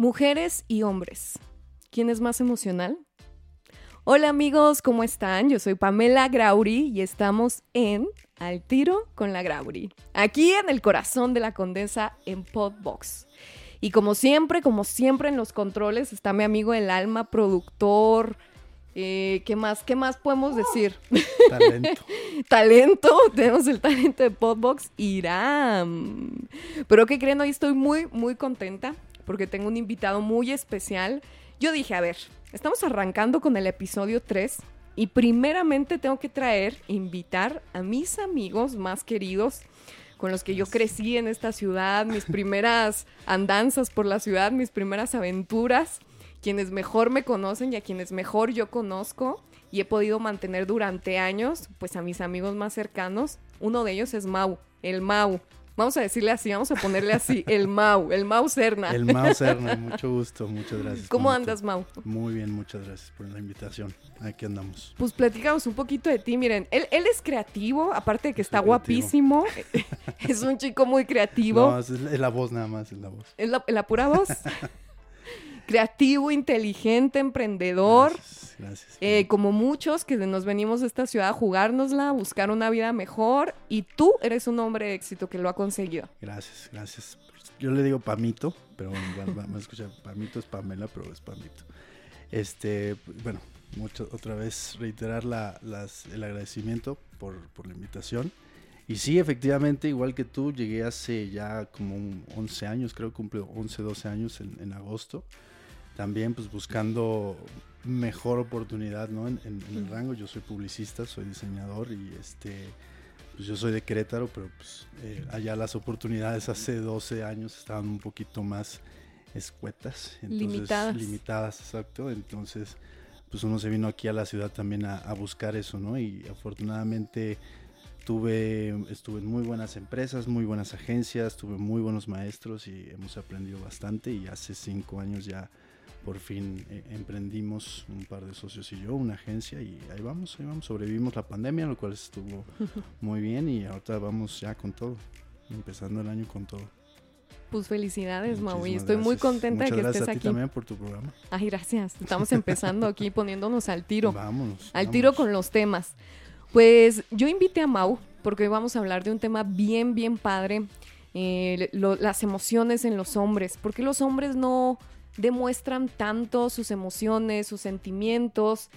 Mujeres y hombres. ¿Quién es más emocional? Hola amigos, ¿cómo están? Yo soy Pamela Grauri y estamos en Al Tiro con la Grauri, aquí en el corazón de la condesa en Podbox. Y como siempre, como siempre en los controles está mi amigo el alma, productor, eh, ¿Qué más? ¿Qué más podemos decir? Talento. talento. Tenemos el talento de Podbox Irán. Pero ¿qué creen? Hoy estoy muy, muy contenta porque tengo un invitado muy especial. Yo dije, a ver, estamos arrancando con el episodio 3 y primeramente tengo que traer, invitar a mis amigos más queridos con los que yo crecí en esta ciudad, mis primeras andanzas por la ciudad, mis primeras aventuras quienes mejor me conocen y a quienes mejor yo conozco y he podido mantener durante años, pues a mis amigos más cercanos. Uno de ellos es Mau, el Mau. Vamos a decirle así, vamos a ponerle así, el Mau, el Mau Serna. El Mau Serna, mucho gusto, muchas gracias. ¿Cómo andas, Mau? Muy bien, muchas gracias por la invitación. Aquí andamos. Pues platicamos un poquito de ti, miren, él, él es creativo, aparte de que está guapísimo, es un chico muy creativo. No, es, la voz nada más, es la voz. ¿Es la, la pura voz? Creativo, inteligente, emprendedor. Gracias. Eh, como muchos que nos venimos a esta ciudad a jugárnosla, a buscar una vida mejor. Y tú eres un hombre de éxito que lo ha conseguido. Gracias, gracias. Yo le digo Pamito, pero vamos a escuchar. Pamito es Pamela, pero es Pamito. Este, bueno, mucho, otra vez reiterar la, las, el agradecimiento por, por, la invitación. Y sí, efectivamente, igual que tú, llegué hace ya como 11 años, creo que cumple 11, 12 años en, en agosto también pues buscando mejor oportunidad ¿no? en, el rango. Yo soy publicista, soy diseñador y este pues yo soy de Querétaro, pero pues eh, allá las oportunidades hace 12 años estaban un poquito más escuetas. limitadas. Limitadas, exacto. Entonces pues uno se vino aquí a la ciudad también a, a buscar eso, ¿no? Y afortunadamente tuve, estuve en muy buenas empresas, muy buenas agencias, tuve muy buenos maestros y hemos aprendido bastante y hace cinco años ya por fin eh, emprendimos un par de socios y yo, una agencia y ahí vamos, ahí vamos, sobrevivimos la pandemia, lo cual estuvo muy bien y ahorita vamos ya con todo, empezando el año con todo. Pues felicidades, Mau, y estoy muy contenta de que estés a ti también por tu programa. Ay, gracias. Estamos empezando aquí poniéndonos al tiro. Vámonos. Al tiro con los temas. Pues yo invité a Mau porque hoy vamos a hablar de un tema bien, bien padre. Eh, las emociones en los hombres. porque los hombres no, demuestran tanto sus emociones, sus sentimientos.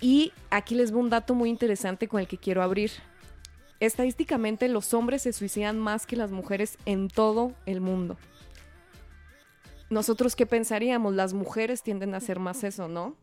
Y aquí les voy un dato muy interesante con el que quiero abrir. Estadísticamente los hombres se suicidan más que las mujeres en todo el mundo. Nosotros qué pensaríamos? Las mujeres tienden a hacer más eso, ¿no?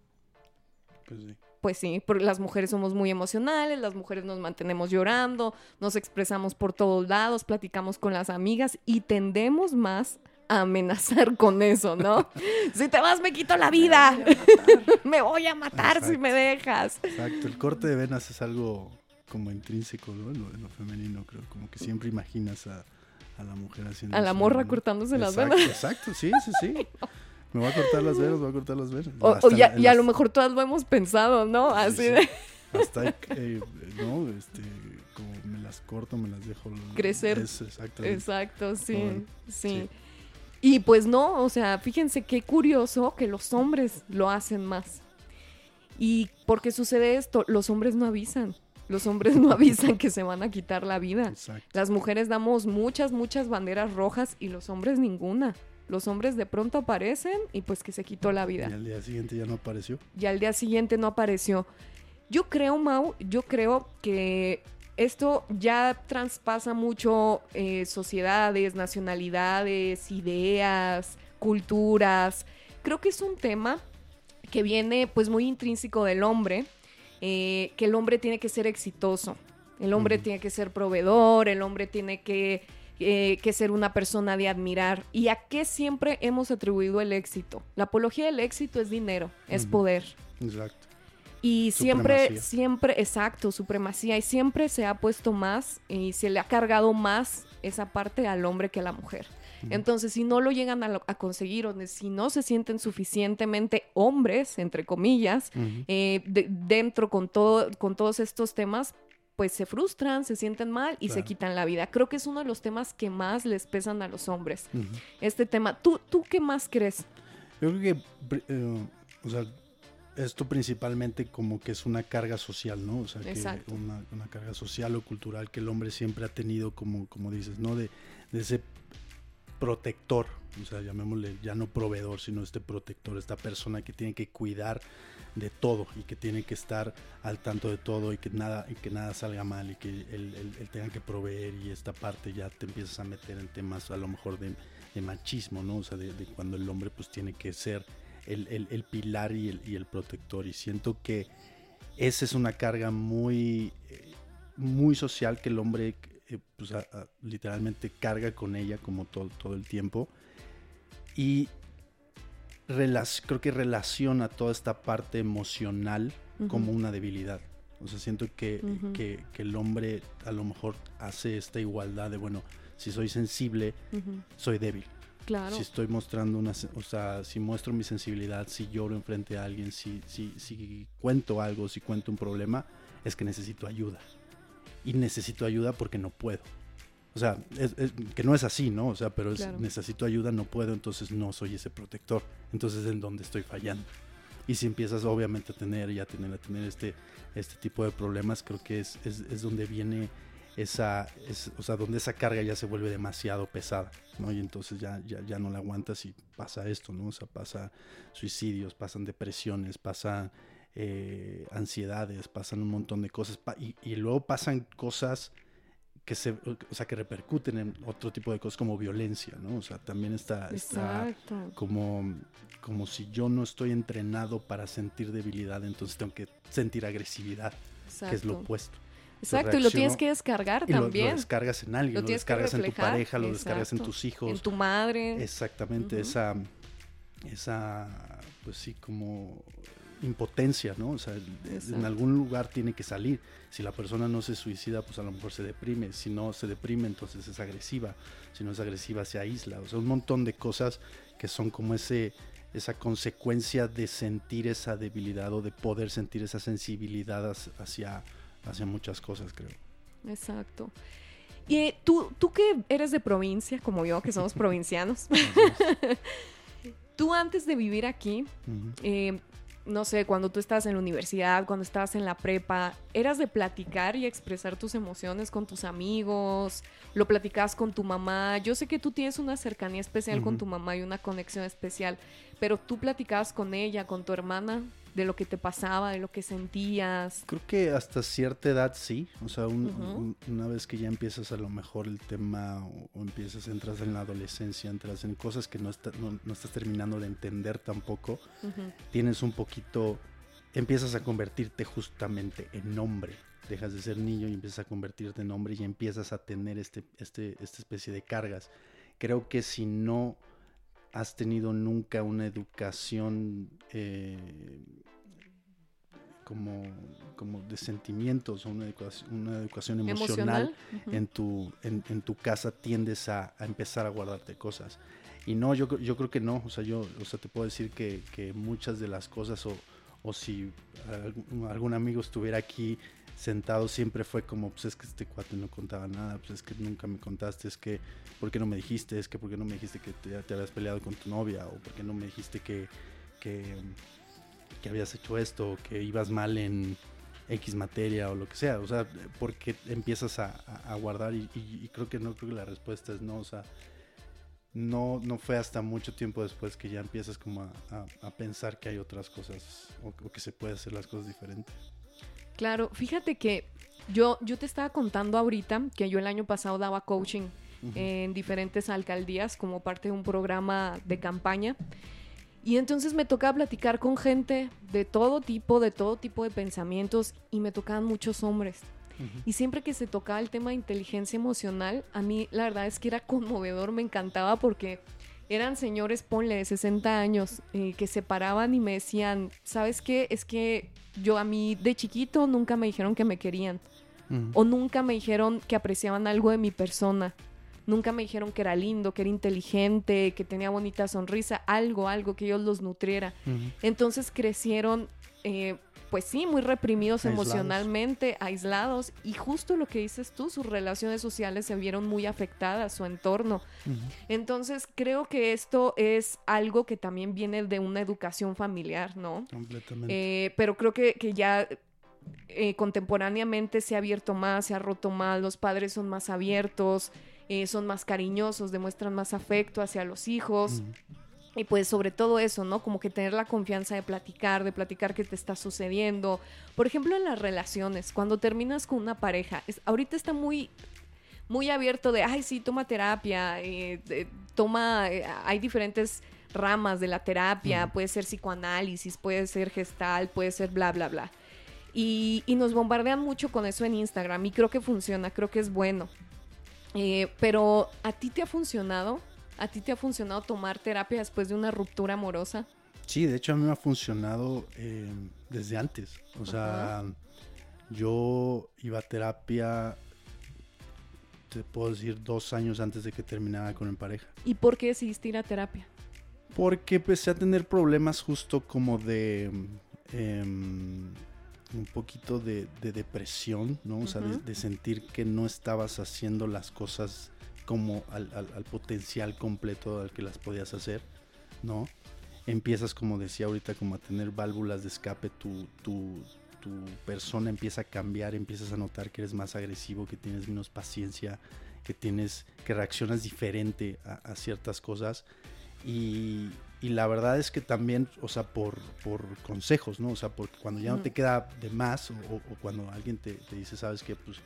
Pues sí. Pues sí, porque las mujeres somos muy emocionales, las mujeres nos mantenemos llorando, nos expresamos por todos lados, platicamos con las amigas y tendemos más amenazar con eso, ¿no? si te vas me quito la vida. me voy a matar si me dejas. Exacto, el corte de venas es algo como intrínseco, ¿no? En lo, femenino, creo, como que siempre imaginas a, la mujer haciendo A la morra cortándose las venas. Exacto, sí, sí, sí. Me voy a cortar las venas, me voy a cortar las venas. O, y a lo mejor todas lo hemos pensado, ¿no? Así de... Hasta, eh, ¿no? Este, como me las corto, me las dejo... Crecer. exacto. Exacto, sí, sí. Y pues no, o sea, fíjense qué curioso que los hombres lo hacen más. ¿Y por qué sucede esto? Los hombres no avisan. Los hombres no avisan que se van a quitar la vida. Las mujeres damos muchas, muchas banderas rojas y los hombres ninguna. Los hombres de pronto aparecen y pues que se quitó la vida. Y al día siguiente ya no apareció. Y al día siguiente no apareció. Yo creo, Mau, yo creo que esto ya traspasa mucho eh, sociedades, nacionalidades, ideas, culturas. Creo que es un tema que viene pues muy intrínseco del hombre, eh, que el hombre tiene que ser exitoso, el hombre tiene que ser proveedor, el hombre tiene que, eh, que, ser una persona de admirar. ¿Y a qué siempre hemos atribuido el éxito? La apología del éxito es dinero, es poder. Exacto. Y siempre, siempre, exacto, supremacía. Y siempre se ha puesto más y se le ha cargado más esa parte al hombre que a la mujer. Entonces, si no lo llegan a, conseguir o si no se sienten suficientemente hombres, entre comillas, eh, dentro con, todo, con todos estos temas, pues se frustran, se sienten mal y se quitan la vida. Creo que es uno de los temas que más les pesan a los hombres. Este tema, ¿tú, tú qué más crees? Yo creo que, eh, o sea, esto principalmente como que es una carga social, ¿no? O sea, que una, una carga social o cultural que el hombre siempre ha tenido como, como dices, ¿no? De, de ese protector, o sea, llamémosle ya no proveedor, sino este protector, esta persona que tiene que cuidar de todo y que tiene que estar al tanto de todo y que nada, y que nada salga mal y que él, él- él tenga que proveer y esta parte ya te empiezas a meter en temas a lo mejor de, de machismo, ¿no? O sea, de, de cuando el hombre pues tiene que ser el, el- el pilar y el, y el protector. Y siento que esa es una carga muy, eh, muy social que el hombre eh, pues, a- a- literalmente carga con ella como todo, todo el tiempo. Y creo que relaciona toda esta parte emocional como una debilidad. O sea, siento que, que, que el hombre a lo mejor hace esta igualdad de, bueno, si soy sensible, soy débil. Claro. Si estoy mostrando una, o sea, si muestro mi sensibilidad, si lloro enfrente a alguien, si, si, si cuento algo, si cuento un problema, es que necesito ayuda. Y necesito ayuda porque no puedo. O sea, es- es- que no es así, ¿no? O sea, pero es, Claro. necesito ayuda, no puedo, entonces no soy ese protector. Entonces es en donde estoy fallando. Y si empiezas obviamente a tener y a tener, a tener este, este tipo de problemas, creo que es, es, es donde viene esa, es- o sea, donde esa carga ya se vuelve demasiado pesada, ¿no? Y entonces ya, ya, ya no la aguantas y pasa esto, ¿no? O sea, pasa suicidios, pasan depresiones, pasan eh, ansiedades, pasan un montón de cosas pa- y, y luego pasan cosas que se, o sea, que repercuten en otro tipo de cosas como violencia, ¿no? O sea, también está, está como, como si yo no estoy entrenado para sentir debilidad, entonces tengo que sentir agresividad, que es lo opuesto. Exacto, y lo tienes que descargar Y lo- lo, también. descargas en alguien, Lo descargas en tu pareja, lo descargas en tus hijos. en tu madre. Exactamente, esa, esa, pues sí, como impotencia, ¿no? O sea, en algún lugar tiene que salir. Si la persona no se suicida, pues a lo mejor se deprime. Si no se deprime, entonces es agresiva. Si no es agresiva, se aísla. O sea, un montón de cosas que son como ese esa consecuencia de sentir esa debilidad o de poder sentir esa sensibilidad hacia- hacia, muchas cosas, creo. Exacto. Y eh, tú, tú que eres de provincia, como yo, que somos provincianos, tú antes de vivir aquí, eh, no sé, cuando tú estabas en la universidad, cuando estabas en la prepa, ¿eras de platicar y expresar tus emociones con tus amigos? ¿Lo platicabas con tu mamá? Yo sé que tú tienes una cercanía especial con tu mamá y una conexión especial, pero tú platicabas con ella, con tu hermana, de lo que te pasaba, de lo que sentías. Creo que hasta cierta edad sí, o sea, un- Ujú. un- una vez que ya empiezas a lo mejor el tema o, o empiezas, entras en la adolescencia, entras en cosas que no, está- no, no estás terminando de entender tampoco, tienes un poquito, empiezas a convertirte justamente en hombre. Dejas de ser niño y empiezas a convertirte en hombre y empiezas a tener este, este, esta especie de cargas. Creo que si no has tenido nunca una educación eh, como, como de sentimientos o una educación, una educación emocional, en tu, en, en tu casa tiendes a, a empezar a guardarte cosas. Y no, yo, yo creo que no. O sea, yo o sea, te puedo decir que, que muchas de las cosas, o, o si algún, algún amigo estuviera aquí sentado, siempre fue como, pues es que este cuate no contaba nada, pues es que nunca me contaste, es que, ¿por qué no me dijiste? Es que, ¿por qué no me dijiste que te, habías peleado con tu novia? ¿O por qué no me dijiste que, que, habías hecho esto? O que ibas mal en, X materia o lo que sea, o sea, porque empiezas a, guardar y, creo que no, creo que la respuesta es no, o sea, no, no fue hasta mucho tiempo después que ya empiezas como a pensar que hay otras cosas o, o que se puede hacer las cosas diferentes. Claro, fíjate que yo, yo te estaba contando ahorita que yo el año pasado daba coaching en diferentes alcaldías como parte de un programa de campaña. Y entonces me tocaba platicar con gente de todo tipo, de todo tipo de pensamientos y me tocaban muchos hombres. Y siempre que se tocaba el tema de inteligencia emocional, a mí la verdad es que era conmovedor, me encantaba porque eran señores, ponle, de 60 años, eh, que se paraban y me decían, ¿sabes qué? Es que yo a mí de chiquito nunca me dijeron que me querían o nunca me dijeron que apreciaban algo de mi persona. Nunca me dijeron que era lindo, que era inteligente, que tenía bonita sonrisa, algo, algo que ellos los nutriera. Entonces crecieron eh, pues sí, muy reprimidos emocionalmente, aislados, y justo lo que dices tú, sus relaciones sociales se vieron muy afectadas, su entorno. Entonces, creo que esto es algo que también viene de una educación familiar, ¿no? Completamente. Eh, pero creo que, que ya eh, contemporáneamente se ha abierto más, se ha roto más, los padres son más abiertos, eh, son más cariñosos, demuestran más afecto hacia los hijos. Y pues sobre todo eso, ¿no? Como que tener la confianza de platicar, de platicar qué te está sucediendo. Por ejemplo, en las relaciones, cuando terminas con una pareja, es, ahorita está muy, muy abierto de, ay, sí, toma terapia, eh, toma, eh, hay diferentes ramas de la terapia, puede ser psicoanálisis, puede ser gestal, puede ser bla, bla, bla. Y, y, nos bombardean mucho con eso en Instagram y creo que funciona, creo que es bueno. Eh, pero ¿a ti te ha funcionado? ¿A ti te ha funcionado tomar terapia después de una ruptura amorosa? Sí, de hecho a mí me ha funcionado eh, desde antes. O sea, yo iba a terapia, te puedo decir, dos años antes de que terminara con mi pareja. ¿Y por qué decidiste ir a terapia? Porque empecé a tener problemas justo como de... Eh, un poquito de, depresión, ¿no? O sea, de, sentir que no estabas haciendo las cosas como al, potencial completo al que las podías hacer, ¿no? Empiezas, como decía ahorita, como a tener válvulas de escape, tu, tu, persona empieza a cambiar, empiezas a notar que eres más agresivo, que tienes menos paciencia, que tienes, que reaccionas diferente a ciertas cosas. Y, y la verdad es que también, o sea, por, por consejos, ¿no? O sea, porque cuando ya no te queda de más o, cuando alguien te, dice, sabes que, pues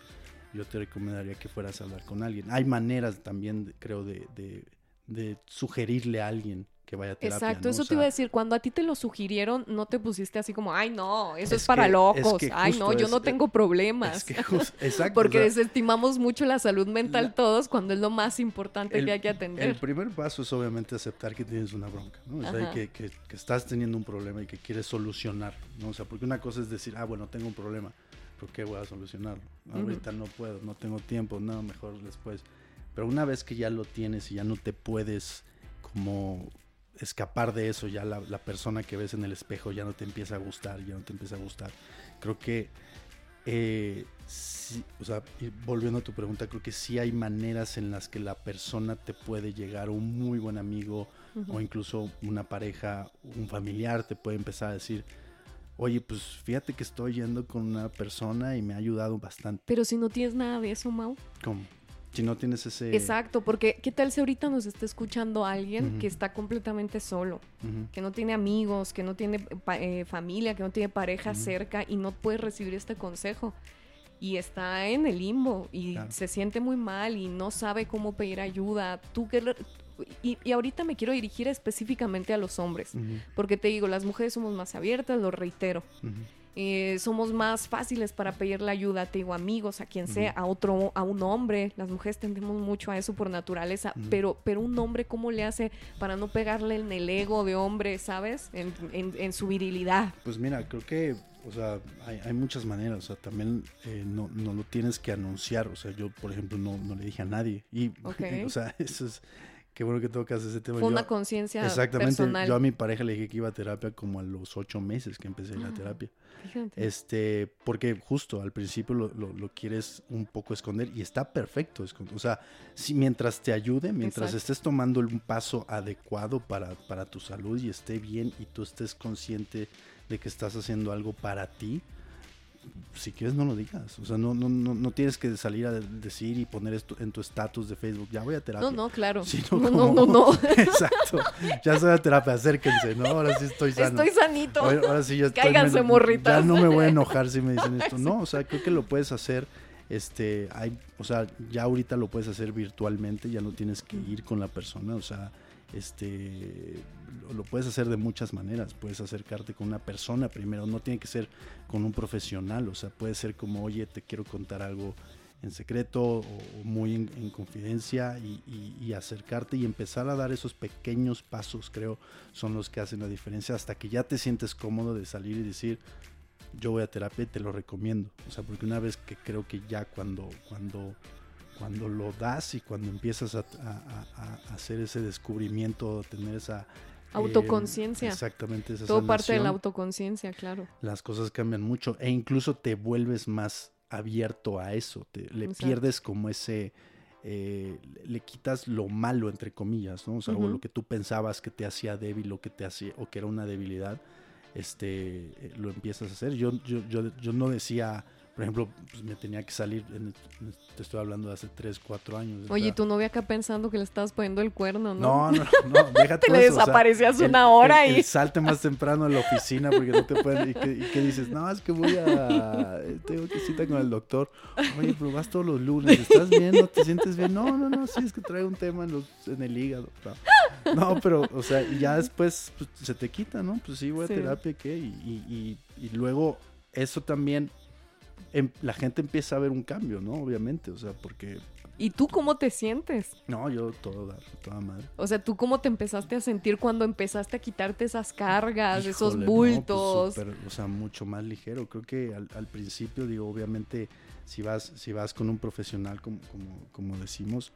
yo te recomendaría que fueras a hablar con alguien. Hay maneras también, creo, de, de sugerirle a alguien que vaya a terapia. Exacto, eso te iba a decir, cuando a ti te lo sugirieron, no te pusiste así como, ay no, eso es, para locos, ay no, yo no tengo problemas. exacto. Porque desestimamos mucho la salud mental todos cuando es lo más importante que hay que atender. El primer paso es obviamente aceptar que tienes una bronca, ¿no? O sea, que, que, estás teniendo un problema y que quieres solucionar, ¿no? O sea, porque una cosa es decir, ah, bueno, tengo un problema, ¿por qué voy a solucionarlo? Ahorita no puedo, no tengo tiempo, no, mejor después. Pero una vez que ya lo tienes y ya no te puedes como escapar de eso, ya la, persona que ves en el espejo ya no te empieza a gustar, ya no te empieza a gustar. Creo que, eh, o sea, volviendo a tu pregunta, creo que sí hay maneras en las que la persona te puede llegar, un muy buen amigo o incluso una pareja, un familiar te puede empezar a decir, oye, pues fíjate que estoy yendo con una persona y me ha ayudado bastante. Pero si no tienes nada de eso, Mau. ¿Cómo? Si no tienes ese... Exacto, porque ¿qué tal si ahorita nos está escuchando alguien que está completamente solo, que no tiene amigos, que no tiene eh, familia, que no tiene pareja cerca y no puede recibir este consejo? Y está en el limbo y se siente muy mal y no sabe cómo pedir ayuda. Tú que... Y, y, ahorita me quiero dirigir específicamente a los hombres, porque te digo, las mujeres somos más abiertas, lo reitero. Eh, somos más fáciles para pedirle ayuda, te digo, amigos, a quien sea, a otro, a un hombre. Las mujeres tendemos mucho a eso por naturaleza, pero, pero un hombre, ¿cómo le hace para no pegarle en el ego de hombre, ¿sabes? En, en, su virilidad. Pues mira, creo que, o sea, hay, hay muchas maneras, o sea, también eh, no, no, lo tienes que anunciar, o sea, yo, por ejemplo, no, no le dije a nadie. Y, o sea, eso es Qué bueno que tocas ese tema. Fue una conciencia Exactamente. Yo a mi pareja le dije que iba a terapia como a los ocho meses que empecé la ah, terapia. Este, porque justo al principio lo, lo, quieres un poco esconder y está perfecto. O sea, si mientras te ayude, mientras estés tomando un paso adecuado para, para tu salud y esté bien y tú estés consciente de que estás haciendo algo para ti, si quieres no lo digas. O sea, no, no, no, no tienes que salir a decir y poner esto en tu estatus de Facebook, ya voy a terapia. No, no, claro. no, no, no, no, Exacto. Ya estoy a terapia, acérquense, ¿no? Ahora sí estoy sano. Estoy sanito. Ahora, sí ya estoy. Cáiganse, morritas. Ya no me voy a enojar si me dicen esto. No, o sea, creo que lo puedes hacer. Este, hay, o sea, ya ahorita lo puedes hacer virtualmente, ya no tienes que ir con la persona, o sea, este lo puedes hacer de muchas maneras. Puedes acercarte con una persona primero, no tiene que ser con un profesional, o sea, puede ser como, oye, te quiero contar algo en secreto o, muy en, confidencia y, acercarte y empezar a dar esos pequeños pasos, creo, son los que hacen la diferencia hasta que ya te sientes cómodo de salir y decir, yo voy a terapia y te lo recomiendo. O sea, porque una vez que creo que ya cuando, cuando cuando lo das y cuando empiezas a, hacer ese descubrimiento, tener esa Autoconciencia. exactamente. Esa Todo parte de la sanación. autoconciencia, claro. las cosas cambian mucho e incluso te vuelves más abierto a eso, te, le Exacto. pierdes como ese, eh, le quitas lo malo entre comillas, ¿no? O sea, o Ujú. lo que tú pensabas que te hacía débil o que te hacía, o que era una debilidad, este, eh, lo empiezas a hacer. Yo, yo, yo, yo no decía, por ejemplo, pues me tenía que salir, en- te estoy hablando de hace 3, 4 años. Oye, ¿y estaba- tu novia acá pensando que le estabas poniendo el cuerno, ¿no? No, no, no, deja Te todo le eso, o sea, desaparecías el- una hora el- y... el salte más temprano a la oficina porque no te pueden. ¿Y qué, y qué dices? No, es que voy a. Tengo que cita con el doctor. Oye, pero vas todos los lunes. ¿Estás bien? ¿No te sientes bien? No, no, no. Sí, es que traigo un tema en, los, en el hígado. No. Pero, o sea, y ya después pues, se te quita, ¿no? Pues sí, voy a Sí. terapia, ¿qué? Y, y, y, y luego eso también. Em- la gente empieza a ver un cambio, ¿no? Obviamente, o sea, porque. ¿Y tú cómo te sientes? No, yo todo dar, toda madre. O sea, ¿tú cómo te empezaste a sentir cuando empezaste a quitarte esas cargas, esos Híjole, no, bultos? pues, o sea, mucho más ligero. Creo que al, al principio, digo, obviamente, si vas, si vas con un profesional, como, como, como decimos,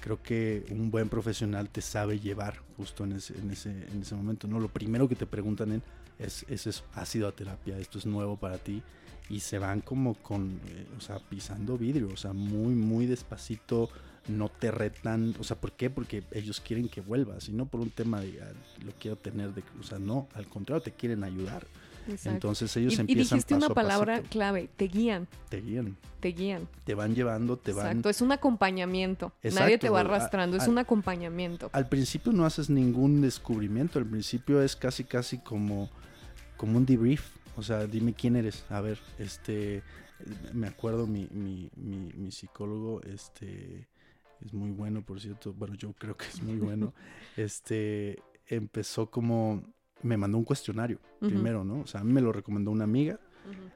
creo que un buen profesional te sabe llevar justo en ese, en ese, en ese momento. ¿no? Lo primero que te preguntan en, es, es eso, ¿has ido a terapia? ¿Esto es nuevo para ti? Y se van como con, eh, o sea, pisando vidrio, o sea, muy, muy despacito, no te retan, o sea, ¿por qué? Porque ellos quieren que vuelvas, y no por un tema de, ah, lo quiero tener, de, o sea, no, al contrario, te quieren ayudar. Exacto. Entonces ellos y, y empiezan dijiste paso una a palabra clave, te guían, te guían, te guían. te van llevando, te van... Exacto, es un acompañamiento. Nadie te va a- arrastrando, es a- un acompañamiento. Al principio no haces ningún descubrimiento, al principio es casi casi como, como un debrief. O sea, dime quién eres. A ver, este, me acuerdo mi, mi, mi, mi psicólogo, este, es muy bueno, por cierto. Bueno, yo creo que es muy bueno. Este, empezó como, me mandó un cuestionario primero, ¿no? O sea, a mí me lo recomendó una amiga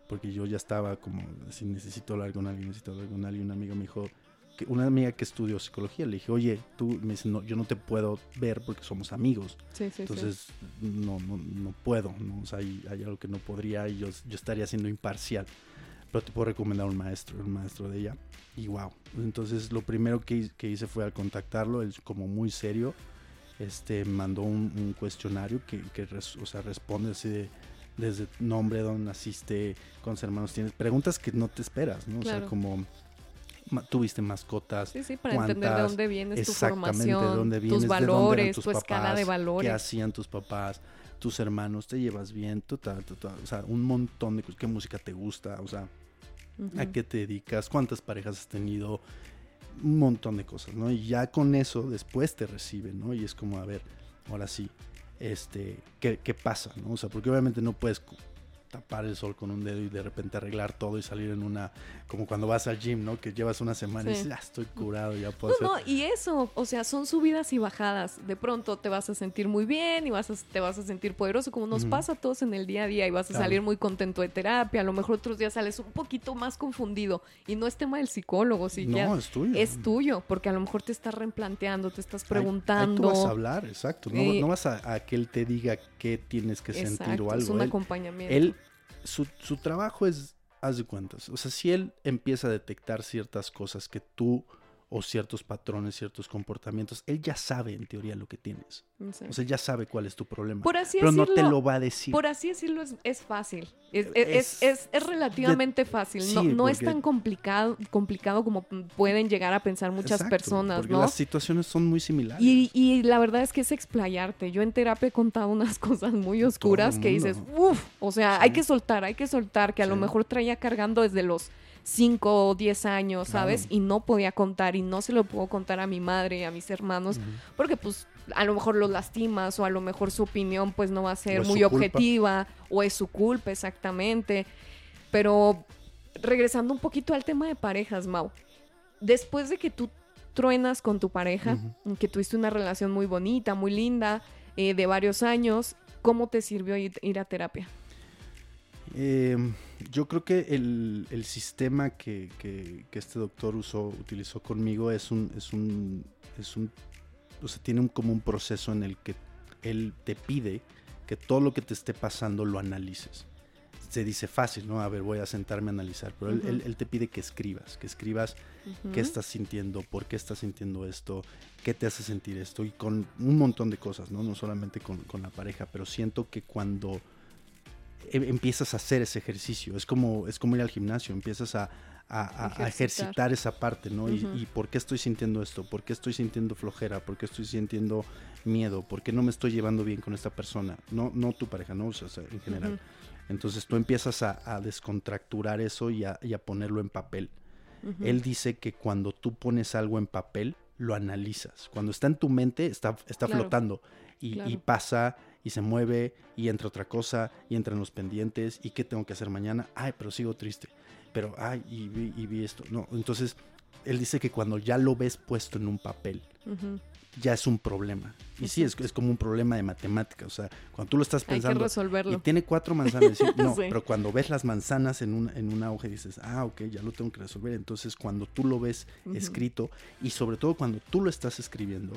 porque yo ya estaba como, si necesito hablar con alguien, necesito hablar con alguien, una amiga me dijo, que una amiga que estudió psicología, le dije, oye, tú, me dice, no, yo no te puedo ver porque somos amigos, Sí, sí, sí. entonces no, no, no puedo, ¿no? O sea, hay, hay algo que no podría y yo, yo estaría siendo imparcial, pero te puedo recomendar un maestro, un maestro de ella, y wow, entonces lo primero que, que hice fue al contactarlo, él como muy serio, este, mandó un, un cuestionario que, que res- o sea, responde así de, desde nombre, dónde naciste, cuántos hermanos tienes, preguntas que no te esperas, ¿no? O Claro. sea, como tuviste mascotas, Sí, sí, para entender de cuántas- dónde vienes tu exactamente de formación, dónde vienes, tus de valores, tus tu escala de papás, qué valores. hacían tus papás, tus hermanos, te llevas bien, ta, o sea, un montón de cosas, qué música te gusta, o sea, a qué te dedicas, cuántas parejas has tenido, un montón de cosas, ¿no? Y ya con eso después te reciben, ¿no? Y es como, a ver, ahora sí, este, ¿qué, qué pasa, ¿no? O sea, porque obviamente no puedes tapar el sol con un dedo y de repente arreglar todo y salir en una, como cuando vas al gym, ¿no? Que llevas una semana y Sí. dices, ya estoy curado, ya puedo No, hacer no, y eso, o sea, son subidas y bajadas. De pronto te vas a sentir muy bien y vas a, te vas a sentir poderoso, como nos pasa a todos en el día a día, y vas a Claro. salir muy contento de terapia. A lo mejor otros días sales un poquito más confundido. Y no es tema del psicólogo, sí, ya No, es tuyo. es tuyo, porque a lo mejor te estás replanteando, te estás Ahí- preguntando. Ahí, tú vas a hablar, exacto. No, Eh, no vas a, a que él te diga qué tienes que sentir o algo. es un él, acompañamiento. él- su, su trabajo es, haz de cuentas. O sea, si él empieza a detectar ciertas cosas que tú o ciertos patrones, ciertos comportamientos, él ya sabe en teoría lo que tienes. O sea, ya sabe cuál es tu problema. por así pero no te lo va a decir. Por así decirlo, es, es fácil. Es, Es- es, relativamente fácil. No, sí, no es tan complicado, complicado como pueden llegar a pensar muchas Exacto, personas, Porque ¿no? las situaciones son muy similares. Y, y la verdad es que es explayarte. Yo en terapia he contado unas cosas muy oscuras que dices, uff, o sea, Sí. hay que soltar, hay que soltar, que a lo mejor traía cargando desde los 5 o 10 años, ¿sabes? Claro. Y no podía contar y no se lo puedo contar a mi madre y a mis hermanos porque pues a lo mejor los lastimas o a lo mejor su opinión pues no va a ser muy culpa. objetiva o es su culpa exactamente. Pero regresando un poquito al tema de parejas, Mau. Después de que tú truenas con tu pareja, que tuviste una relación muy bonita, muy linda, eh, de varios años, ¿cómo te sirvió ir, ir a terapia? Eh, yo creo que el, el sistema que, que- que este doctor usó, utilizó conmigo es un, es un, es un, o sea, tiene un, como un proceso en el que él te pide que todo lo que te esté pasando lo analices. se dice fácil, ¿no? A ver, voy a sentarme a analizar, pero él- él, él te pide que escribas, que escribas qué estás sintiendo, por qué estás sintiendo esto, qué te hace sentir esto, y con un montón de cosas, ¿no? No solamente con, con la pareja, pero siento que cuando empiezas a hacer ese ejercicio, es como, es como ir al gimnasio, empiezas a, a- a- a Ejercitar. esa parte, ¿no? Y- por qué estoy sintiendo esto, por qué estoy sintiendo flojera, por qué estoy sintiendo miedo, por qué no me estoy llevando bien con esta persona, no, no tu pareja, no, o sea, en general. Entonces tú empiezas a, descontracturar eso y a, y ponerlo en papel. Él dice que cuando tú pones algo en papel, lo analizas. Cuando está en tu mente, está, está Claro. flotando y, pasa y se mueve y entra otra cosa y entran los pendientes y qué tengo que hacer mañana. Ay, pero sigo triste. Pero, ay, y vi, y vi esto. No, entonces, él dice que cuando ya lo ves puesto en un papel, ya es un problema. Y sí, es, es como un problema de matemática. O sea, cuando tú lo estás Hay que pensando, y resolverlo. tiene cuatro manzanas. sí, no, Sí. pero cuando ves las manzanas en, un, en una hoja dices, ah, ok, ya lo tengo que resolver. Entonces, cuando tú lo ves escrito y sobre todo cuando tú lo estás escribiendo.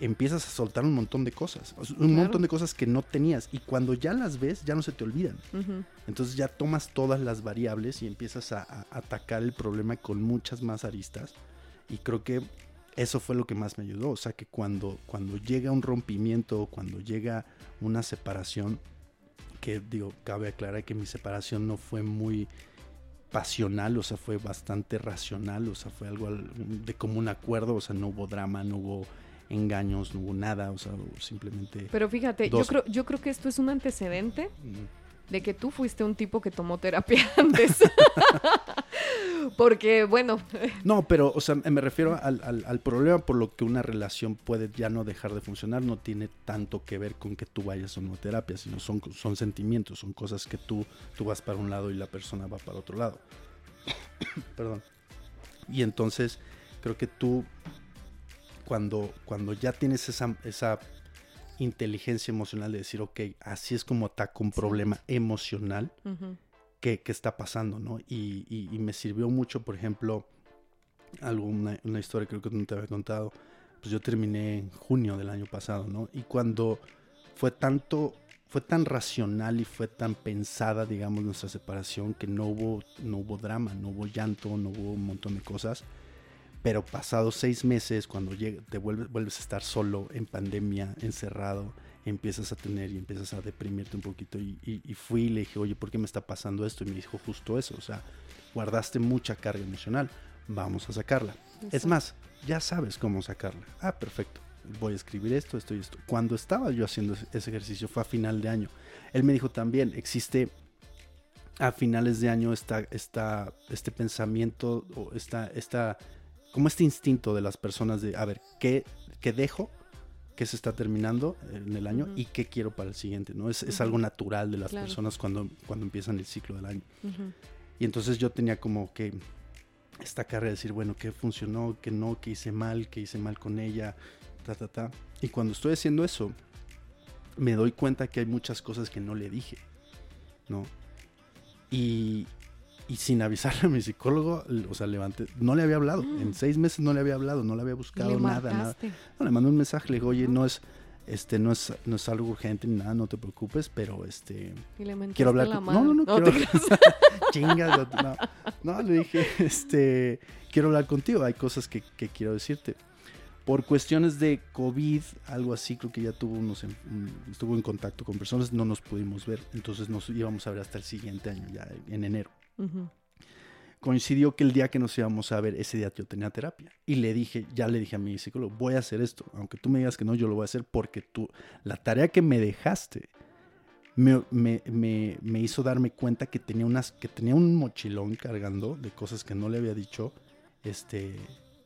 Empiezas a soltar un montón de cosas. un Claro. montón de cosas que no tenías. Y cuando ya las ves, ya no se te olvidan. Ujú. Entonces ya tomas todas las variables y empiezas a, a atacar el problema con muchas más aristas. Y creo que eso fue lo que más me ayudó. O sea, que cuando, cuando llega un rompimiento, cuando llega una separación, que digo, cabe aclarar que mi separación no fue muy pasional, o sea, fue bastante racional, o sea, fue algo al- de común acuerdo, o sea, no hubo drama, no hubo engaños, no hubo nada, o sea, simplemente... Pero fíjate, yo creo, yo creo que esto es un antecedente mm, de que tú fuiste un tipo que tomó terapia antes. Porque, bueno, No, pero, o sea, me refiero al, al- al problema por lo que una relación puede ya no dejar de funcionar, no tiene tanto que ver con que tú vayas o no a terapia, sino son, son sentimientos, son cosas que tú, tú vas para un lado y la persona va para otro lado. Perdón. Y entonces, creo que tú, cuando, cuando ya tienes esa, esa inteligencia emocional de decir, ok, así es como ataco un problema emocional, ujú, qué, qué está pasando, ¿no? Y, y- y me sirvió mucho, por ejemplo, algo, una, una historia creo que no te había contado, pues yo terminé en junio del año pasado, ¿no? Y cuando fue tanto, fue tan racional y fue tan pensada, digamos, nuestra separación, que no hubo, no hubo drama, no hubo llanto, no hubo un montón de cosas. Pero pasados seis meses, cuando te vuelves, vuelves a estar solo, en pandemia, encerrado, empiezas a tener y empiezas a deprimirte un poquito. Y, y- y fui y le dije, oye, ¿por qué me está pasando esto? Y me dijo justo eso, o sea, guardaste mucha carga emocional, vamos a sacarla. Es más, ya sabes cómo sacarla. Ah, perfecto. Voy a escribir esto, esto y esto. Cuando estaba yo haciendo ese- ese ejercicio fue a final de año. Él me dijo también, existe a finales de año esta, esta, este pensamiento o esta, esta, como este instinto de las personas de, a ver, ¿qué, qué dejo? ¿Qué se está terminando en el año? ¿Y qué quiero para el siguiente? ¿no? Es, es Ujú. algo natural de las Claro. personas cuando, cuando empiezan el ciclo del año. Y entonces yo tenía como que esta carrera de decir, bueno, qué funcionó, qué no, qué hice mal, qué hice mal con ella, ta, ta, ta. Y cuando estoy haciendo eso, me doy cuenta que hay muchas cosas que no le dije, ¿no? Y, y sin avisarle a mi psicólogo, o sea, levanté, no le había hablado. En seis meses no le había hablado, no le había buscado le nada, nada. No, le mandé un mensaje, le digo, oye, no es, este, no es, no es algo urgente ni nada, no te preocupes, pero este, Y le mentaste quiero hablar la con... No, no, no, te quiero creas. Chingas, no, no, le dije, este, quiero hablar contigo, hay cosas que, que quiero decirte. Por cuestiones de COVID, algo así, creo que ya tuvo unos, en- estuvo en contacto con personas, no nos pudimos ver, entonces nos íbamos a ver hasta el siguiente año, ya en enero. Coincidió que el día que nos íbamos a ver, ese día yo tenía terapia. Y le dije, ya le dije a mi psicólogo, voy a hacer esto. Aunque tú me digas que no, yo lo voy a hacer porque tú, la tarea que me dejaste, me, me- me- hizo darme cuenta que tenía, unas, que tenía un mochilón cargando de cosas que no le había dicho este,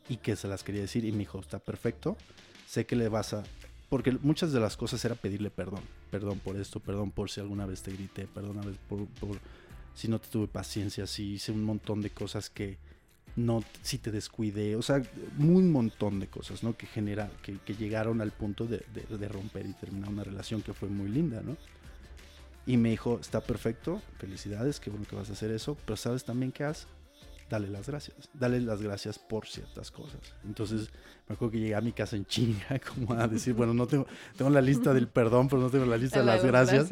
y que se las quería decir. Y me dijo, está perfecto, sé que le vas a... Porque muchas de las cosas era pedirle perdón. Perdón por esto, perdón por si alguna vez te grité, perdón por, por si no te tuve paciencia, si hice un montón de cosas que no, si te descuidé, o sea, un montón de cosas, ¿no? Que genera, que, llegaron al punto de romper y terminar una relación que fue muy linda, ¿no? Y me dijo, está perfecto, felicidades, qué bueno que vas a hacer eso, pero sabes también qué haz, dale las gracias. Dale las gracias por ciertas cosas. Entonces, me acuerdo que llegué a mi casa en chinga, como a decir, bueno, no tengo, tengo la lista del perdón, pero no tengo la lista de las gracias.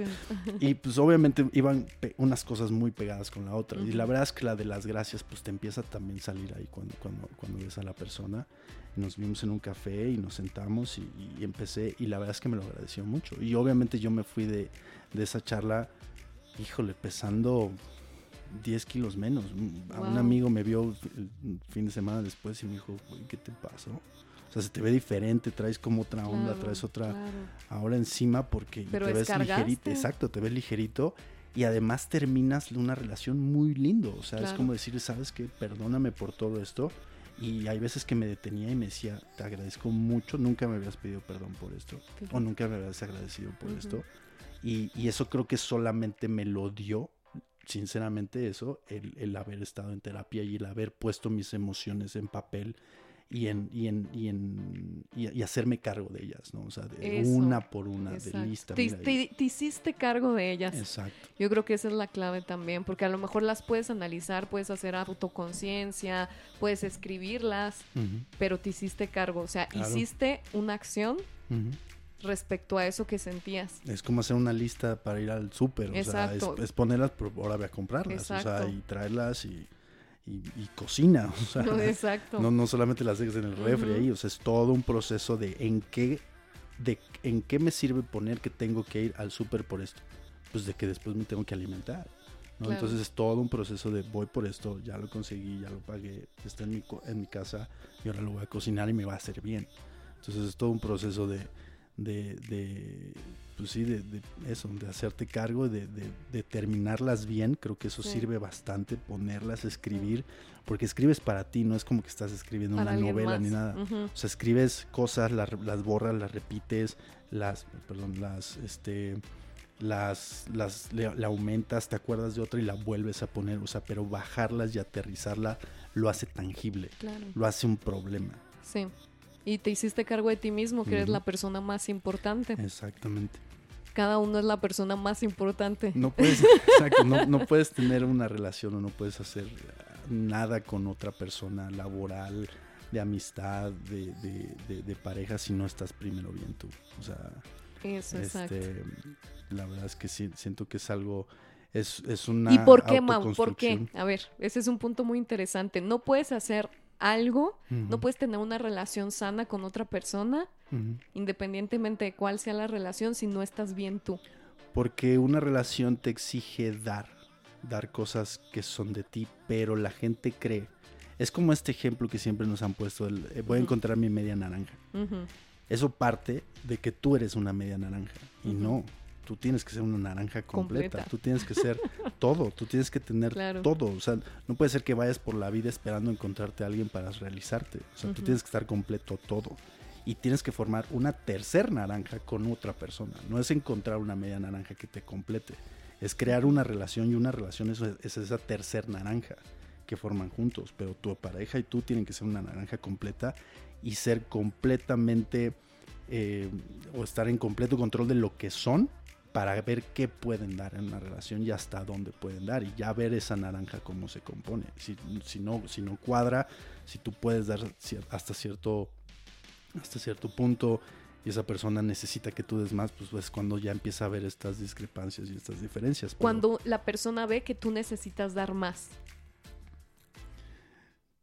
Y pues obviamente iban unas cosas muy pegadas con la otra. Y la verdad es que la de las gracias, pues te empieza también a salir ahí cuando, cuando, cuando ves a la persona. Nos vimos en un café y nos sentamos y, empecé, y la verdad es que me lo agradeció mucho. Y obviamente yo me fui de, de esa charla, híjole, pesando 10 kilos menos. A un amigo me vio el fin de semana después y me dijo, ¿qué te pasó? O sea, se te ve diferente, traes como otra onda, traes otra ahora encima porque te ves ligerito. Exacto, te ves ligerito y además terminas una relación muy lindo. O sea, es como decir, ¿sabes qué? Perdóname por todo esto. Y hay veces que me detenía y me decía, te agradezco mucho, nunca me habías pedido perdón por esto. O nunca me habías agradecido por esto. Y, y, eso creo que solamente me lo dio sinceramente eso, el, haber estado en terapia y el haber puesto mis emociones en papel y en, y en, y en y, hacerme cargo de ellas, ¿no? O sea, de una por una, de lista. Te, te, hiciste cargo de ellas. Exacto. Yo creo que esa es la clave también, porque a lo mejor las puedes analizar, puedes hacer autoconciencia, puedes escribirlas, pero te hiciste cargo, o sea, hiciste una acción respecto a eso que sentías. Es como hacer una lista para ir al súper, o sea, es, ponerlas, pero ahora voy a comprarlas, o sea, y traerlas y, y, cocina, o sea, no, exacto. No, no solamente las dejes en el refri ahí, o sea, es todo un proceso de en qué, de en qué me sirve poner que tengo que ir al súper por esto, pues de que después me tengo que alimentar. ¿no? Entonces es todo un proceso de voy por esto, ya lo conseguí, ya lo pagué, está en mi, en mi casa y ahora lo voy a cocinar y me va a hacer bien. Entonces es todo un proceso de, de, de pues sí, de, eso, de hacerte cargo, de, de, terminarlas bien, creo que eso sirve bastante, ponerlas, escribir, porque escribes para ti, no es como que estás escribiendo una novela ni nada. O sea, escribes cosas, las, las, borras, las repites, las, perdón, las, este, las, las, le, aumentas, te acuerdas de otra y la vuelves a poner, o sea, pero bajarlas y aterrizarla lo hace tangible, lo hace un problema. Sí. Y te hiciste cargo de ti mismo, que eres la persona más importante. Exactamente. Cada uno es la persona más importante. No puedes, exacto, no, puedes tener una relación o no puedes hacer nada con otra persona laboral, de amistad, de, de, pareja, si no estás primero bien tú. O sea, Eso, este, la verdad es que sí, siento que es algo... Es, es una ¿Y por qué, Mau? ¿Por qué? A ver, ese es un punto muy interesante. No puedes hacer algo, no puedes tener una relación sana con otra persona, independientemente de cuál sea la relación, si no estás bien tú. Porque una relación te exige dar, dar cosas que son de ti, pero la gente cree. Es como este ejemplo que siempre nos han puesto, eh, voy a encontrar mi media naranja. Eso parte de que tú eres una media naranja y no, tú tienes que ser una naranja completa, tú tienes que ser todo, tú tienes que tener todo, o sea, no puede ser que vayas por la vida esperando encontrarte a alguien para realizarte, o sea, tú tienes que estar completo todo y tienes que formar una tercer naranja con otra persona, no es encontrar una media naranja que te complete, es crear una relación y una relación es, es esa tercer naranja que forman juntos, pero tu pareja y tú tienen que ser una naranja completa y ser completamente eh, o estar en completo control de lo que son para ver qué pueden dar en una relación y hasta dónde pueden dar y ya ver esa naranja cómo se compone. Si, si, no, si no cuadra, si tú puedes dar hasta cierto, hasta cierto punto y esa persona necesita que tú des más, pues es cuando ya empieza a ver estas discrepancias y estas diferencias. Cuando la persona ve que tú necesitas dar más.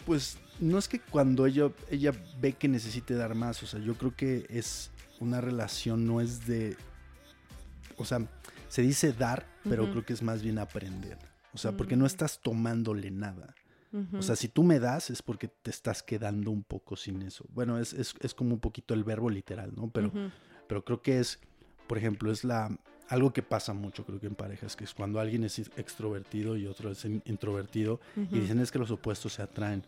Pues no es que cuando ella, ella ve que necesite dar más, o sea, yo creo que es una relación, no es de o sea, se dice dar, pero creo que es más bien aprender. O sea, porque no mm. estás tomándole nada. O sea, si tú me das es porque te estás quedando un poco sin eso. Bueno, es, es, es como un poquito el verbo literal, ¿no? Pero, pero creo que es, por ejemplo, es la algo que pasa mucho, creo que en parejas, que es cuando alguien es extrovertido y otro es introvertido y dicen es que los opuestos se atraen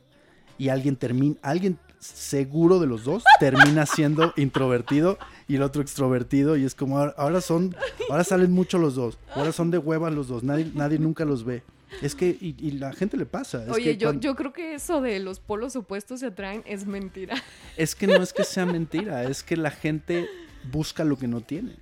y alguien termina, alguien seguro de los dos termina siendo introvertido y el otro extrovertido y es como ahora, son, ahora salen mucho los dos, ahora son de hueva los dos, nadie, nadie nunca los ve. Es que, y, la gente le pasa. Oye, yo, yo creo que eso de los polos opuestos se atraen es mentira. Es que no es que sea mentira, es que la gente busca lo que no tiene.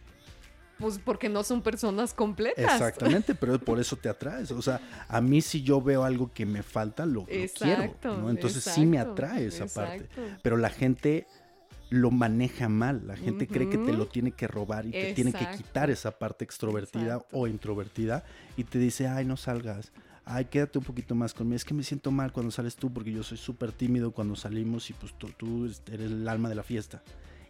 Pues porque no son personas completas. Exactamente, pero por eso te atraes. O sea, a mí si yo veo algo que me falta, lo, lo quiero. ¿no? Entonces sí me atrae esa parte. Pero la gente lo maneja mal. La gente cree que te lo tiene que robar y te tiene que quitar esa parte extrovertida o introvertida y te dice, ay, no salgas. Ay, quédate un poquito más conmigo. Es que me siento mal cuando sales tú porque yo soy súper tímido cuando salimos y pues tú, tú, eres el alma de la fiesta.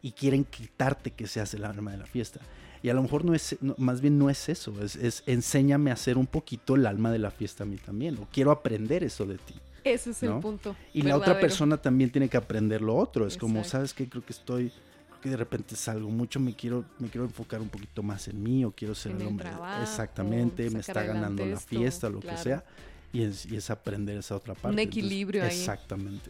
Y quieren quitarte que seas el alma de la fiesta. Y a lo mejor no es, más bien no es eso, es, es enséñame a ser un poquito el alma de la fiesta a mí también. O quiero aprender eso de ti. Ese es el punto. Y la otra persona también tiene que aprender lo otro. Es como, ¿sabes qué? Creo que estoy, creo que de repente salgo mucho, me quiero, me quiero enfocar un poquito más en mí o quiero ser el hombre. Exactamente, me está ganando la fiesta, lo que sea. Y es, y es aprender esa otra parte. Un equilibrio ahí. Exactamente.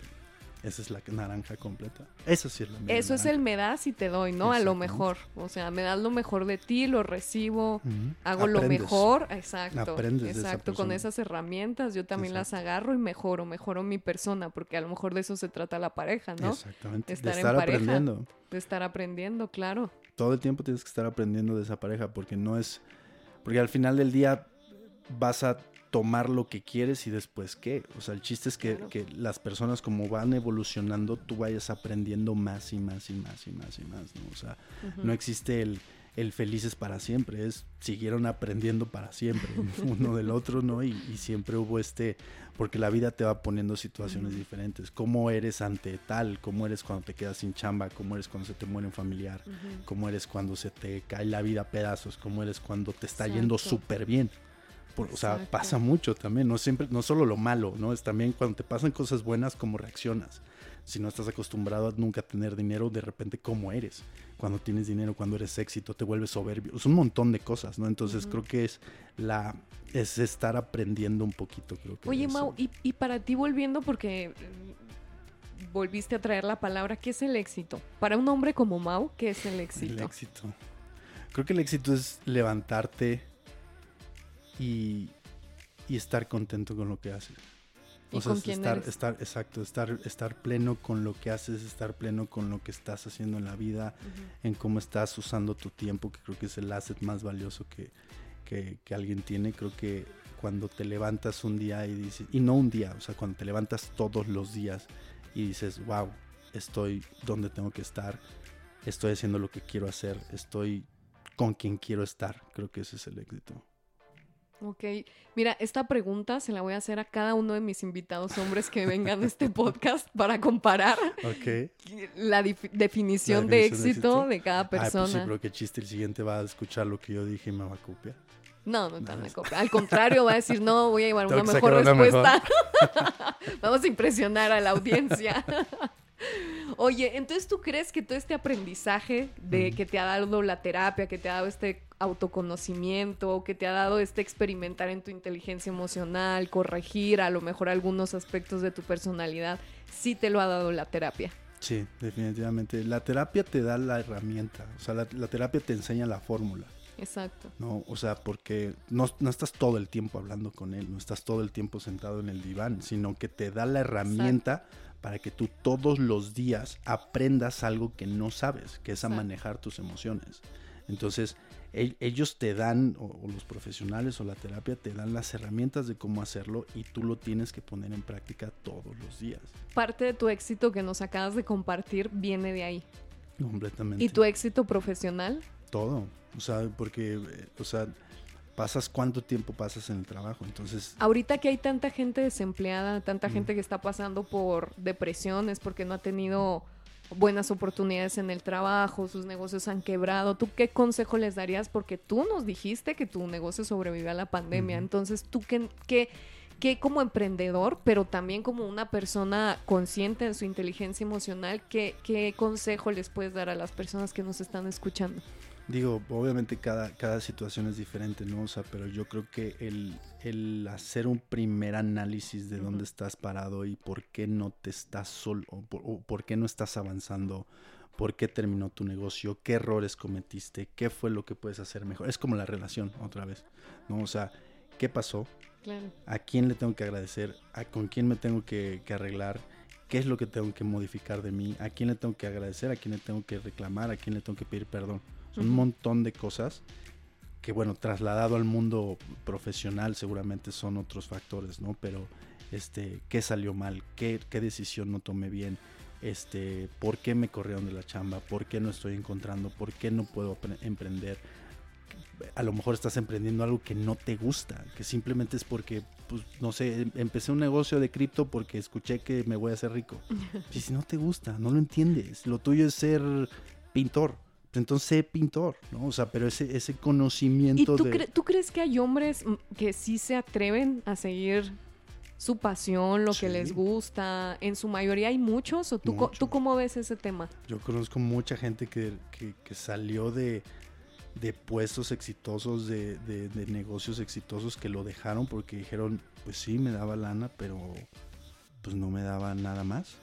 Esa es la naranja completa. Eso sí es la Eso es el me das y te doy, ¿no? A lo mejor. O sea, me das lo mejor de ti, lo recibo, hago lo mejor. Exacto. Aprendes exacto. Con esas herramientas yo también las agarro y mejoro, mejoro mi persona, porque a lo mejor de eso se trata la pareja, ¿no? Exactamente. De estar, aprendiendo. De estar aprendiendo, claro. Todo el tiempo tienes que estar aprendiendo de esa pareja, porque no es. Porque al final del día vas a tomar lo que quieres y después qué. O sea, el chiste es que, las personas como van evolucionando, tú vayas aprendiendo más y más y más y más y más, ¿no? O sea, no existe el, el, felices para siempre, es siguieron aprendiendo para siempre, uno del otro, ¿no? Y, siempre hubo este, porque la vida te va poniendo situaciones diferentes. ¿Cómo eres ante tal? ¿Cómo eres cuando te quedas sin chamba? ¿Cómo eres cuando se te muere un familiar? ¿Cómo eres cuando se te cae la vida a pedazos? ¿Cómo eres cuando te está yendo súper bien? O sea, pasa mucho también, no siempre, no solo lo malo, ¿no? Es también cuando te pasan cosas buenas, cómo reaccionas. Si no estás acostumbrado a nunca tener dinero, de repente, ¿cómo eres? Cuando tienes dinero, cuando eres éxito, te vuelves soberbio. Es un montón de cosas, ¿no? Entonces creo que es la es estar aprendiendo un poquito, creo que. Oye, Mau, y, y para ti volviendo, porque volviste a traer la palabra, ¿qué es el éxito? Para un hombre como Mau, ¿qué es el éxito? El éxito. Creo que el éxito es levantarte y, estar contento con lo que haces. O sea, estar, estar, exacto, estar, estar pleno con lo que haces, estar pleno con lo que estás haciendo en la vida, en cómo estás usando tu tiempo, que creo que es el asset más valioso que, que, alguien tiene. Creo que cuando te levantas un día y dices, y no un día, o sea, cuando te levantas todos los días y dices, wow, estoy donde tengo que estar, estoy haciendo lo que quiero hacer, estoy con quien quiero estar, creo que ese es el éxito. Ok, mira, esta pregunta se la voy a hacer a cada uno de mis invitados hombres que vengan a este podcast para comparar la, definición de éxito de, cada persona. Ay, pues sí, pero qué chiste, el siguiente va a escuchar lo que yo dije y me va a copiar. No, no, no, copia. Al contrario, va a decir, no, voy a llevar una mejor respuesta. Vamos a impresionar a la audiencia. Oye, entonces tú crees que todo este aprendizaje de que te ha dado la terapia, que te ha dado este autoconocimiento, que te ha dado este experimentar en tu inteligencia emocional, corregir a lo mejor algunos aspectos de tu personalidad, sí te lo ha dado la terapia. Sí, definitivamente. La terapia te da la herramienta, o sea, la, terapia te enseña la fórmula. Exacto. No, o sea, porque no, no, estás todo el tiempo hablando con él, no estás todo el tiempo sentado en el diván, sino que te da la herramienta para que tú todos los días aprendas algo que no sabes, que es a manejar tus emociones. Entonces, ellos te dan, o, los profesionales o la terapia te dan las herramientas de cómo hacerlo y tú lo tienes que poner en práctica todos los días. Parte de tu éxito que nos acabas de compartir viene de ahí. Completamente. ¿Y tu éxito profesional? Todo. O sea, porque, eh, o sea, pasas cuánto tiempo pasas en el trabajo. Entonces, ahorita que hay tanta gente desempleada, tanta gente que está pasando por depresiones porque no ha tenido buenas oportunidades en el trabajo, sus negocios han quebrado. ¿Tú qué consejo les darías? Porque tú nos dijiste que tu negocio sobrevivió a la pandemia. Entonces, ¿tú qué, qué, qué, como emprendedor, pero también como una persona consciente de su inteligencia emocional, qué, qué consejo les puedes dar a las personas que nos están escuchando? Digo, obviamente cada, cada situación es diferente, ¿no? O sea, pero yo creo que el, el hacer un primer análisis de dónde estás parado y por qué no te estás solo, o por, qué no estás avanzando, por qué terminó tu negocio, qué errores cometiste, qué fue lo que puedes hacer mejor. Es como la relación, otra vez, ¿no? O sea, ¿qué pasó? ¿A quién le tengo que agradecer? ¿A con quién me tengo que, que arreglar? ¿Qué es lo que tengo que modificar de mí? ¿A quién le tengo que agradecer? ¿A quién le tengo que reclamar? ¿A quién le tengo que pedir perdón? Un montón de cosas que, bueno, trasladado al mundo profesional seguramente son otros factores, ¿no? Pero, este, ¿qué salió mal? ¿Qué, qué decisión no tomé bien? Este, ¿Por qué me corrieron de la chamba? ¿Por qué no estoy encontrando? ¿Por qué no puedo emprender? a lo mejor estás emprendiendo algo que no te gusta, que simplemente es porque, pues, no sé, em, empecé un negocio de cripto porque escuché que me voy a hacer rico. Y si no te gusta, no lo entiendes, lo tuyo es ser pintor. Entonces sé pintor, ¿no? O sea, pero ese, ese conocimiento ¿Y tú, de... tú crees que hay hombres que sí se atreven a seguir su pasión, lo que les gusta? En su mayoría hay muchos, ¿o tú, tú cómo ves ese tema? Yo conozco mucha gente que, que, que salió de, de puestos exitosos, de, de, negocios exitosos que lo dejaron porque dijeron, pues sí, me daba lana, pero pues no me daba nada más.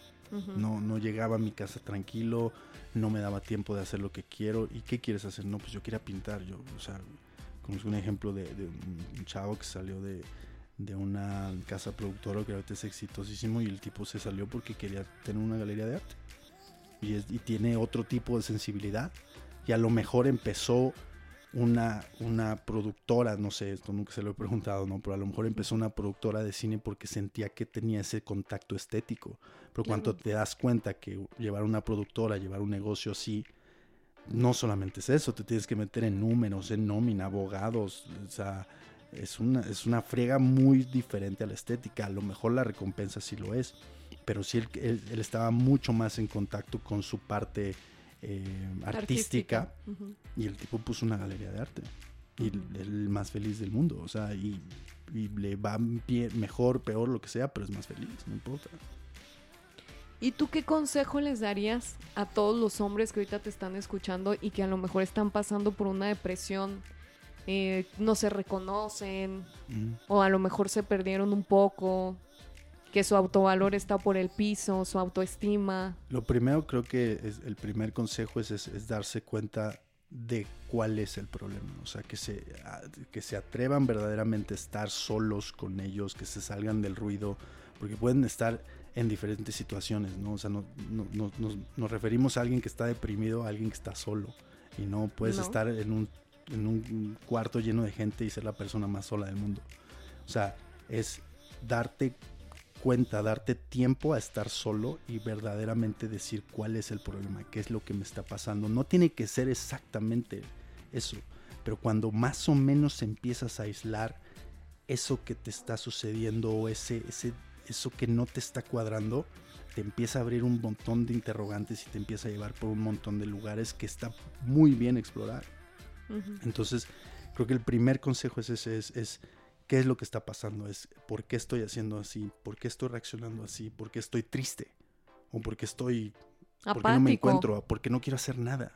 no, no llegaba a mi casa tranquilo, no me daba tiempo de hacer lo que quiero. ¿Y qué quieres hacer? No, pues yo quería pintar. Yo, o sea, como es un ejemplo de, un chavo que salió de, de una casa productora que ahorita es exitosísimo y el tipo se salió porque quería tener una galería de arte. Y, y tiene otro tipo de sensibilidad y a lo mejor empezó una, una productora, no sé, esto nunca se lo he preguntado, ¿no? Pero a lo mejor empezó una productora de cine porque sentía que tenía ese contacto estético. Pero cuando te das cuenta que llevar una productora, llevar un negocio así, no solamente es eso, te tienes que meter en números, en nómina, abogados, o sea, es una, es una friega muy diferente a la estética. A lo mejor la recompensa sí lo es, pero sí él, él estaba mucho más en contacto con su parte eh, artística, y el tipo puso una galería de arte. Y el más feliz del mundo, o sea, y, le va mejor, peor, lo que sea, pero es más feliz, no importa. ¿Y tú qué consejo les darías a todos los hombres que ahorita te están escuchando y que a lo mejor están pasando por una depresión, eh, no se reconocen o a lo mejor se perdieron un poco, que su autovalor está por el piso, su autoestima. Lo primero creo que es, el primer consejo es, es, darse cuenta de cuál es el problema, o sea, que se, que se atrevan verdaderamente a estar solos con ellos, que se salgan del ruido, porque pueden estar en diferentes situaciones, ¿no? O sea, no, no, nos, referimos a alguien que está deprimido, a alguien que está solo, y no puedes estar en un, en un cuarto lleno de gente y ser la persona más sola del mundo. O sea, es darte cuenta, darte tiempo a estar solo y verdaderamente decir cuál es el problema, qué es lo que me está pasando. No tiene que ser exactamente eso, pero cuando más o menos empiezas a aislar eso que te está sucediendo o ese, ese, eso que no te está cuadrando, te empieza a abrir un montón de interrogantes y te empieza a llevar por un montón de lugares que está muy bien explorar. Entonces, creo que el primer consejo es ese, es qué es lo que está pasando, es por qué estoy haciendo así, por qué estoy reaccionando así, por qué estoy triste, o por qué estoy, por qué no me encuentro, por qué no quiero hacer nada.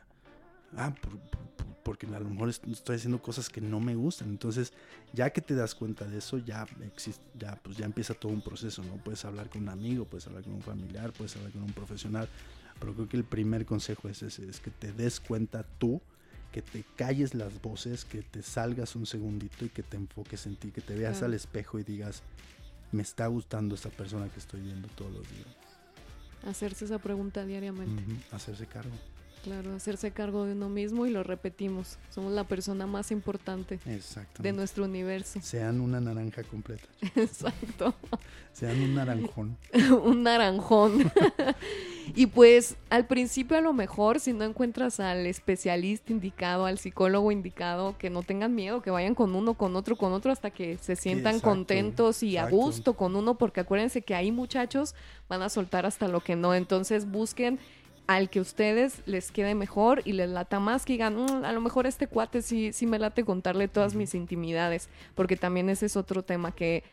Ah, porque a lo mejor estoy haciendo cosas que no me gustan. Entonces, ya que te das cuenta de eso, ya existe, ya pues ya empieza todo un proceso, ¿no? Puedes hablar con un amigo, puedes hablar con un familiar, puedes hablar con un profesional, pero creo que el primer consejo es ese, es que te des cuenta tú que te calles las voces, que te salgas un segundito y que te enfoques en ti, que te veas al espejo y digas, me está gustando esta persona que estoy viendo todos los días. Hacerse esa pregunta diariamente. Hacerse cargo. Claro, hacerse cargo de uno mismo y lo repetimos. Somos la persona más importante de nuestro universo. Sean una naranja completa. Exacto. Sean un naranjón. un naranjón. y pues al principio a lo mejor si no encuentras al especialista indicado, al psicólogo indicado, que no tengan miedo, que vayan con uno, con otro, con otro hasta que se sientan contentos y a gusto con uno, porque acuérdense que ahí muchachos van a soltar hasta lo que no. Entonces busquen al que ustedes les quede mejor y les lata más, que digan, mm, a lo mejor este cuate sí, sí me late contarle todas mis intimidades, porque también ese es otro tema que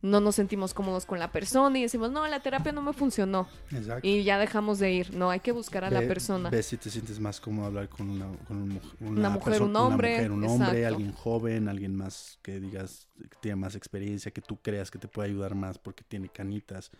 no nos sentimos cómodos con la persona y decimos, no, la terapia no me funcionó. Exacto. Y ya dejamos de ir. No, hay que buscar a la persona. Ves si te sientes más cómodo hablar con una, con una, mujer, un hombre. Una mujer, un hombre, alguien joven, alguien más que digas que tiene más experiencia, que tú creas que te puede ayudar más porque tiene canitas.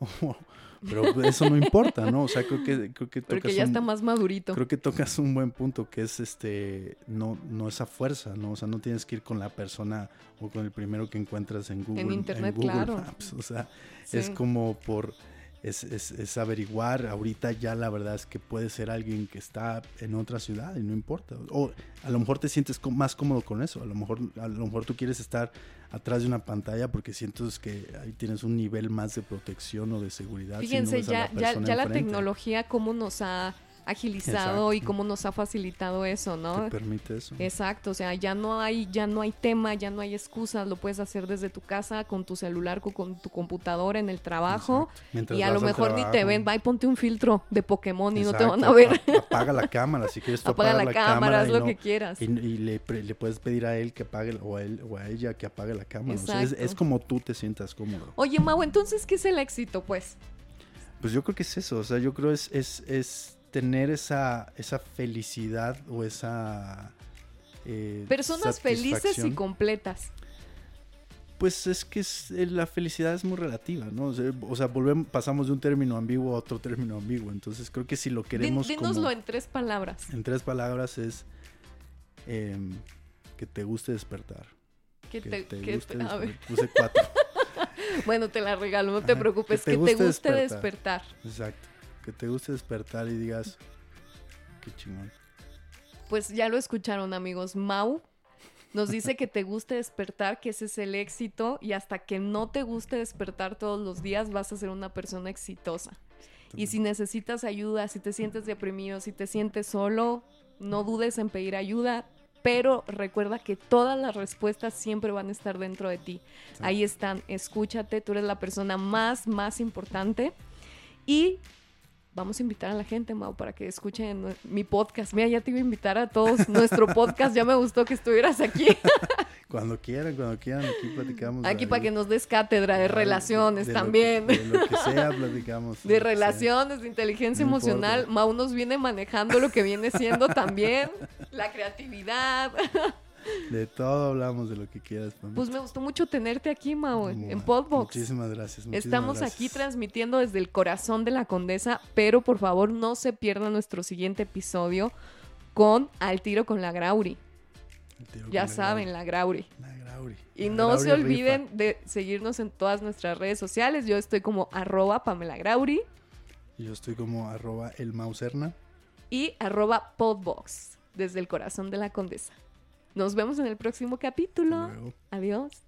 pero eso no importa, ¿no? O sea, creo que, creo que Porque ya está más madurito. Creo que tocas un buen punto, que es este, no, no esa fuerza, ¿no? O sea, no tienes que ir con la persona o con el primero que encuentras en Google. En internet, claro. O sea, es como por es, es, es averiguar. Ahorita ya la verdad es que puede ser alguien que está en otra ciudad y no importa. O a lo mejor te sientes más cómodo con eso. A lo mejor, a lo mejor tú quieres estar atrás de una pantalla porque sientes que ahí tienes un nivel más de protección o de seguridad. si no Fíjense, a la ya, ya, ya la tecnología, cómo nos ha agilizado y cómo nos ha facilitado eso, ¿no? Te permite eso. Exacto, o sea, ya no hay, ya no hay tema, ya no hay excusas, lo puedes hacer desde tu casa, con tu celular, con, con tu computadora, en el trabajo, y a lo mejor ni te ven, va y ponte un filtro de Pokémon y no te van a ver. ap- Apaga la cámara, si quieres tú Apaga apagar la cámara, haz y lo no- que quieras. Y, y le, le puedes pedir a él que apague, o a, él, o a ella que apague la cámara. O sea, es como tú te sientas cómodo. Oye, Mau, entonces, ¿qué es el éxito, pues? Pues yo creo que es eso, o sea, yo creo es, es, es tener esa, esa felicidad o esa... eh, Personas felices y completas. Pues es que es- eh, la felicidad es muy relativa, ¿no? O sea, o sea, volvemos, pasamos de un término ambiguo a otro término ambiguo. Entonces creo que si lo Din- queremos dínoslo como en tres palabras. en tres palabras es em, que te guste despertar. Que Que te- te que guste te- a ver. Puse cuatro. bueno, te la regalo, no te preocupes. que Que te te guste guste, despertar. despertar. Exacto. Que te guste despertar y digas, qué chingón. Pues ya lo escucharon, amigos. Mau nos dice que te guste despertar, que ese es el éxito, y hasta que no te guste despertar todos los días, vas a ser una persona exitosa. Y si necesitas ayuda, si te sientes deprimido, si te sientes solo, no dudes en pedir ayuda, pero recuerda que todas las respuestas siempre van a estar dentro de ti. Ahí están, escúchate, tú eres la persona más, más importante. Y vamos a invitar a la gente, Mau, para que escuchen mi podcast. Mira, ya te iba a invitar a todos nuestro podcast, ya me gustó que estuvieras aquí, Cuando quieran, cuando quieran, aquí platicamos. aquí para que nos des cátedra de relaciones de también. que- de lo que sea, platicamos. De sea. relaciones, de inteligencia No emocional. importa. Mau nos viene manejando lo que viene siendo también la creatividad. De todo hablamos, de lo que quieras. Pamela. Pues me gustó mucho tenerte aquí, Mau, en, Podbox. Muchísimas gracias. muchísimas Estamos gracias. aquí transmitiendo desde el corazón de la condesa, pero por favor no se pierdan nuestro siguiente episodio con Al tiro con la Grauri. Ya la saben, la Grauri. La Grauri. Y La no Grauri se rifa. olviden de seguirnos en todas nuestras redes sociales. Yo estoy como arroba Pamela Grauri Y Yo estoy como arroba el mauserna. y arroba Podbox desde el corazón de la condesa. Nos vemos en el próximo capítulo. Adiós.